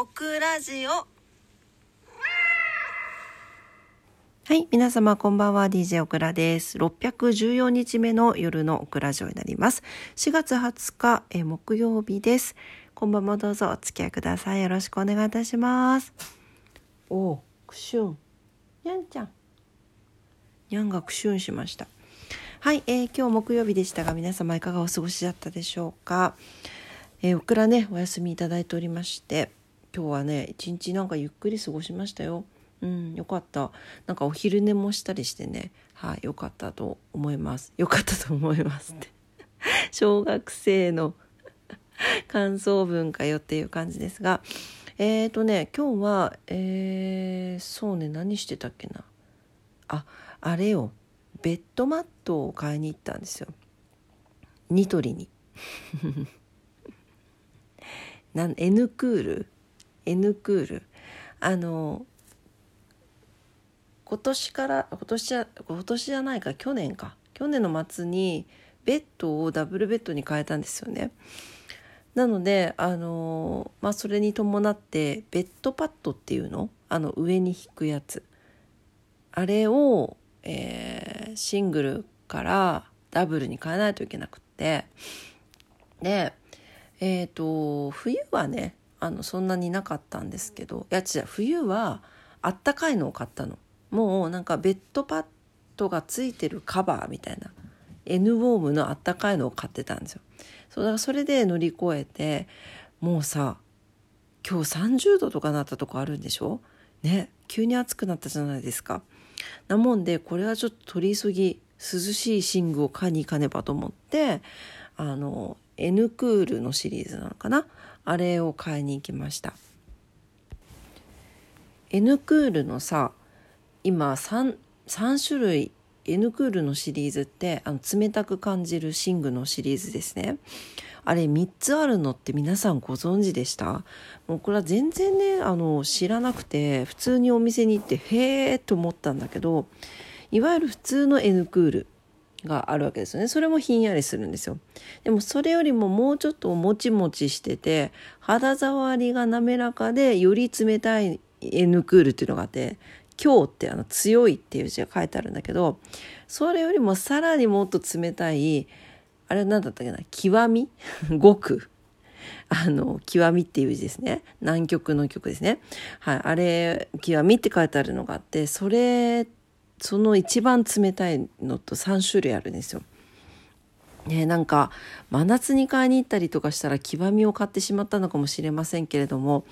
オクラジオ。はい皆様こんばんは。DJ オクラです。614日目の夜のオクラジオになります。4月20日え木曜日です。こんばんもどうぞ。お付き合いください。よろしくお願いいたします。おうクシュンにゃんちゃん。にゃんがクシュンしました。はい、えー、今日木曜日でしたが皆様いかがお過ごしだったでしょうか？えー、オクラねお休みいただいておりまして今日はね一日なんかゆっくり過ごしましたよ。うんよかった。なんかお昼寝もしたりしてね。はいよかったと思います。よかったと思いますって。小学生の感想文かよっていう感じですが。えっ、ー、とね今日はえー、そうね何してたっけな。ああれよ。ベッドマットを買いに行ったんですよ。ニトリに。なん N クール？N クール。あの今年から今年は今年じゃないか去年か。去年の末にベッドをダブルベッドに変えたんですよね。なのであのまあそれに伴ってベッドパッドっていうの？あの上に引くやつ。あれを、えー、シングルからダブルに変えないといけなくって。でえっ、ー、と冬はねあのそんなになかったんですけどいや違う冬はあったかいのを買ったの。もうなんかベッドパッドがついてるカバーみたいな N ウォームのあったかいのを買ってたんですよ。そうだからそれで乗り越えてもうさ今日30度とかなったとこあるんでしょ？ね急に暑くなったじゃないですか。なもんでこれはちょっと取り急ぎ涼しい寝具を買いに行かねばと思ってあの N クールのシリーズなのかな？あれを買いに行きました。N クールのさ今 3, 3種類 N クールのシリーズってあの冷たく感じる寝具のシリーズですね。あれ3つあるのって皆さんご存知でした？もうこれは全然ねあの知らなくて普通にお店に行ってへえと思ったんだけどいわゆる普通の N クールがあるわけですよねそれもひんやりするんですよでもそれよりももうちょっともちもちしてて肌触りが滑らかでより冷たい N クールっていうのがあって今日ってあの強いっていう字が書いてあるんだけどそれよりもさらにもっと冷たいあれ何だったっけな極み？極？あの、極みっていう字ですね。南極の曲ですね。はい。あれ、極みって書いてあるのがあって、それその一番冷たいのと3種類あるんですよ。ね、なんか真夏に買いに行ったりとかしたら極みを買ってしまったのかもしれませんけれども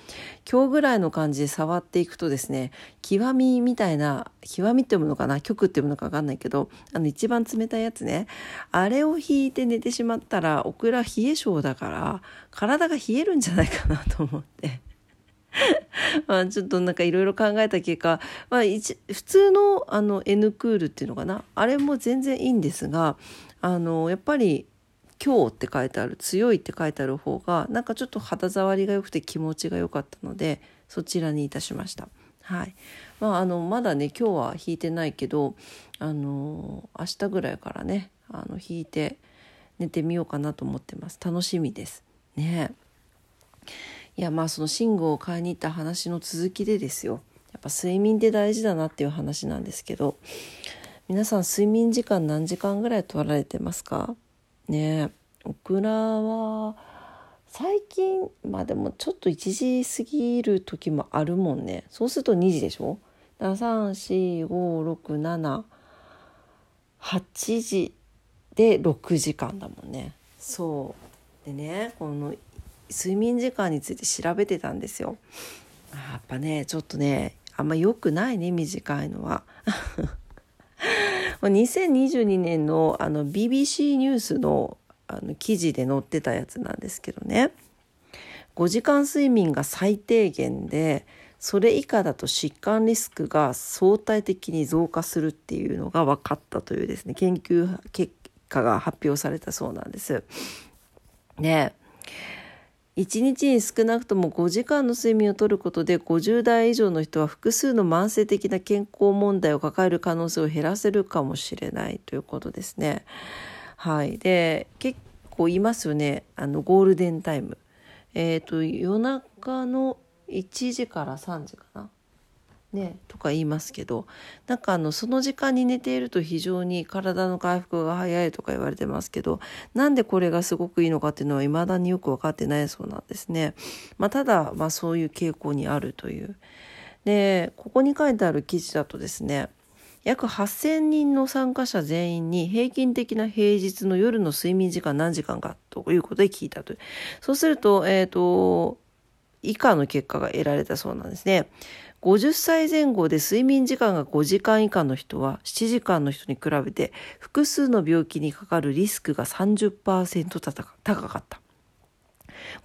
今日ぐらいの感じで触っていくとですね極みみたいな極みって読むのかな極って読むのか分かんないけどあの一番冷たいやつねあれを引いて寝てしまったらオクラ冷え性だから体が冷えるんじゃないかなと思って まあちょっとなんかいろいろ考えた結果、まあ、一普通のあの N クールっていうのかな？あれも全然いいんですがあのやっぱり「今日」って書いてある「強い」って書いてある方がなんかちょっと肌触りが良くて気持ちが良かったのでそちらにいたしました。はい。まあ、あのまだね今日は引いてないけどあの明日ぐらいからねあの引いて寝てみようかなと思ってます。楽しみです。ね。いやまあその寝具を買いに行った話の続きでですよ。やっぱ睡眠って大事だなっていう話なんですけど。皆さん睡眠時間何時間ぐらい取られてますか？ねえ。オクラは最近まあでもちょっと1時過ぎる時もあるもんね。そうすると2時でしょ ?345678 時で6時間だもんね。そう。でねこの睡眠時間について調べてたんですよ。やっぱねちょっとねあんま良くないね短いのは。2022年のあの BBC ニュースのあの記事で載ってたやつなんですけどね5時間睡眠が最低限でそれ以下だと疾患リスクが相対的に増加するっていうのが分かったというですね研究結果が発表されたそうなんです。ね1日に少なくとも5時間の睡眠をとることで50代以上の人は複数の慢性的な健康問題を抱える可能性を減らせるかもしれないということですね。はい、で結構いますよねあのゴールデンタイム。えーと、夜中の1時から3時かな。ね、とか言いますけどなんかあのその時間に寝ていると非常に体の回復が早いとか言われてますけどなんでこれがすごくいいのかっていうのは未だによく分かってないそうなんですね。まあ、ただ、まあ、そういう傾向にあるという。でここに書いてある記事だとですね約8,000人の参加者全員に平均的な平日の夜の睡眠時間何時間かということで聞いたと。そうすると、えっ、ー、と、以下の結果が得られたそうなんですね。50歳前後で睡眠時間が5時間以下の人は7時間の人に比べて複数の病気にかかるリスクが30%高かった。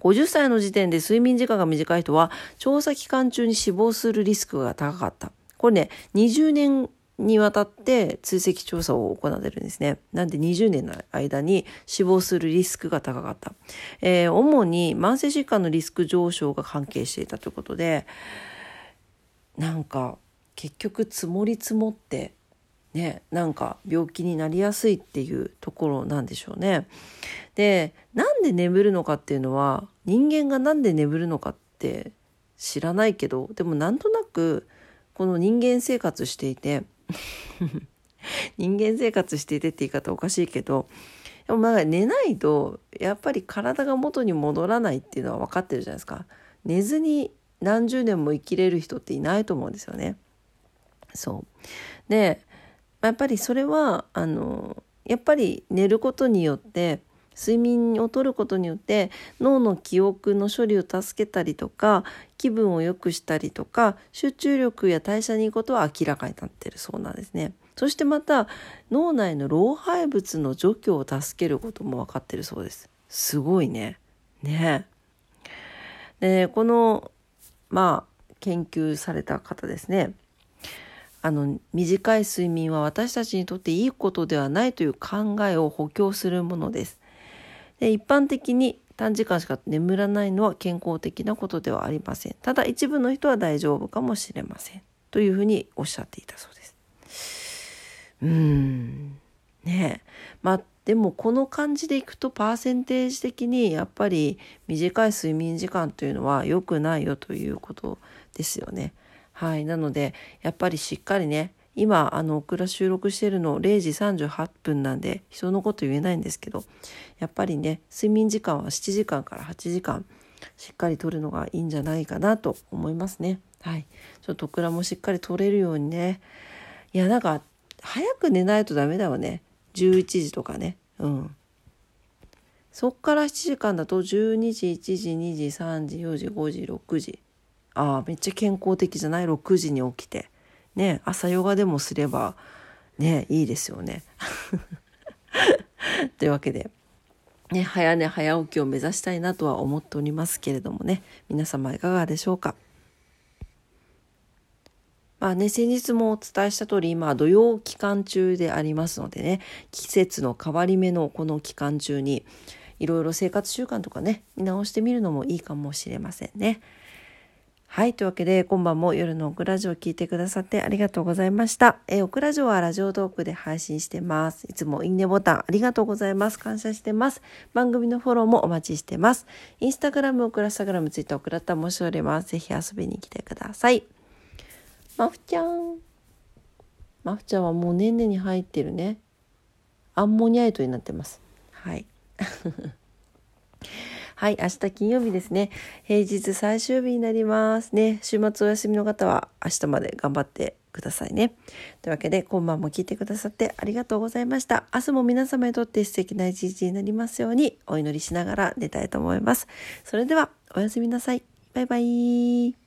50歳の時点で睡眠時間が短い人は調査期間中に死亡するリスクが高かった。これね、20年にわたって追跡調査を行ってるんですね。なんで20年の間に死亡するリスクが高かった。えー、主に慢性疾患のリスク上昇が関係していたということで、なんか結局積もり積もってねなんか病気になりやすいっていうところなんでしょうね。でなんで眠るのかっていうのは人間がなんで眠るのかって知らないけどでもなんとなくこの人間生活していて 人間生活していてって言い方おかしいけどでもまあ寝ないとやっぱり体が元に戻らないっていうのは分かってるじゃないですか。寝ずに何十年も生きれる人っていないと思うんですよね。そう。で、やっぱりそれは、あの、やっぱり寝ることによって、睡眠をとることによって脳の記憶の処理を助けたりとか気分を良くしたりとか集中力や代謝にいいことは明らかになってるそうなんですね。そしてまた脳内の老廃物の除去を助けることも分かっているそうです。すごいね。ね。でこのまあ研究された方ですねあの短い睡眠は私たちにとっていいことではないという考えを補強するものですで一般的に短時間しか眠らないのは健康的なことではありませんただ一部の人は大丈夫かもしれませんというふうにおっしゃっていたそうですうんねまあでもこの感じでいくとパーセンテージ的にやっぱり短い睡眠時間というのは良くないよということですよね。はい。なのでやっぱりしっかりね今あのオクラ収録してるの0時38分なんで人のこと言えないんですけどやっぱりね睡眠時間は7時間から8時間しっかりとるのがいいんじゃないかなと思いますね。はい。ちょっとオクラもしっかり取れるようにね。いやなんか早く寝ないとダメだわね。11時とかね。うん。そっから7時間だと12時、1時、2時、3時、4時、5時、6時。ああ、めっちゃ健康的じゃない ?6 時に起きて。ね、朝ヨガでもすれば、ね、いいですよね。というわけで、ね、早寝早起きを目指したいなとは思っておりますけれどもね、皆様いかがでしょうか？まあね、先日もお伝えした通り、今、土曜期間中でありますのでね、季節の変わり目のこの期間中に、いろいろ生活習慣とかね、見直してみるのもいいかもしれませんね。はい。というわけで、今晩も夜のオクラジオを聞いてくださってありがとうございました。えー、オクラジオはラジオトークで配信してます。いつもいいねボタンありがとうございます。感謝してます。番組のフォローもお待ちしてます。インスタグラム、オクラスタグラム、ツイッター、オクラッタもしおれます。ぜひ遊びに来てください。マフちゃん。マフちゃんはもう年々に入ってるね。アンモニアイトになってます。はい。はい、明日金曜日ですね。平日最終日になりますね。週末お休みの方は明日まで頑張ってくださいね。というわけで、今晩も聞いてくださってありがとうございました。明日も皆様にとって素敵な一日になりますようにお祈りしながら寝たいと思います。それでは、おやすみなさい。バイバイ。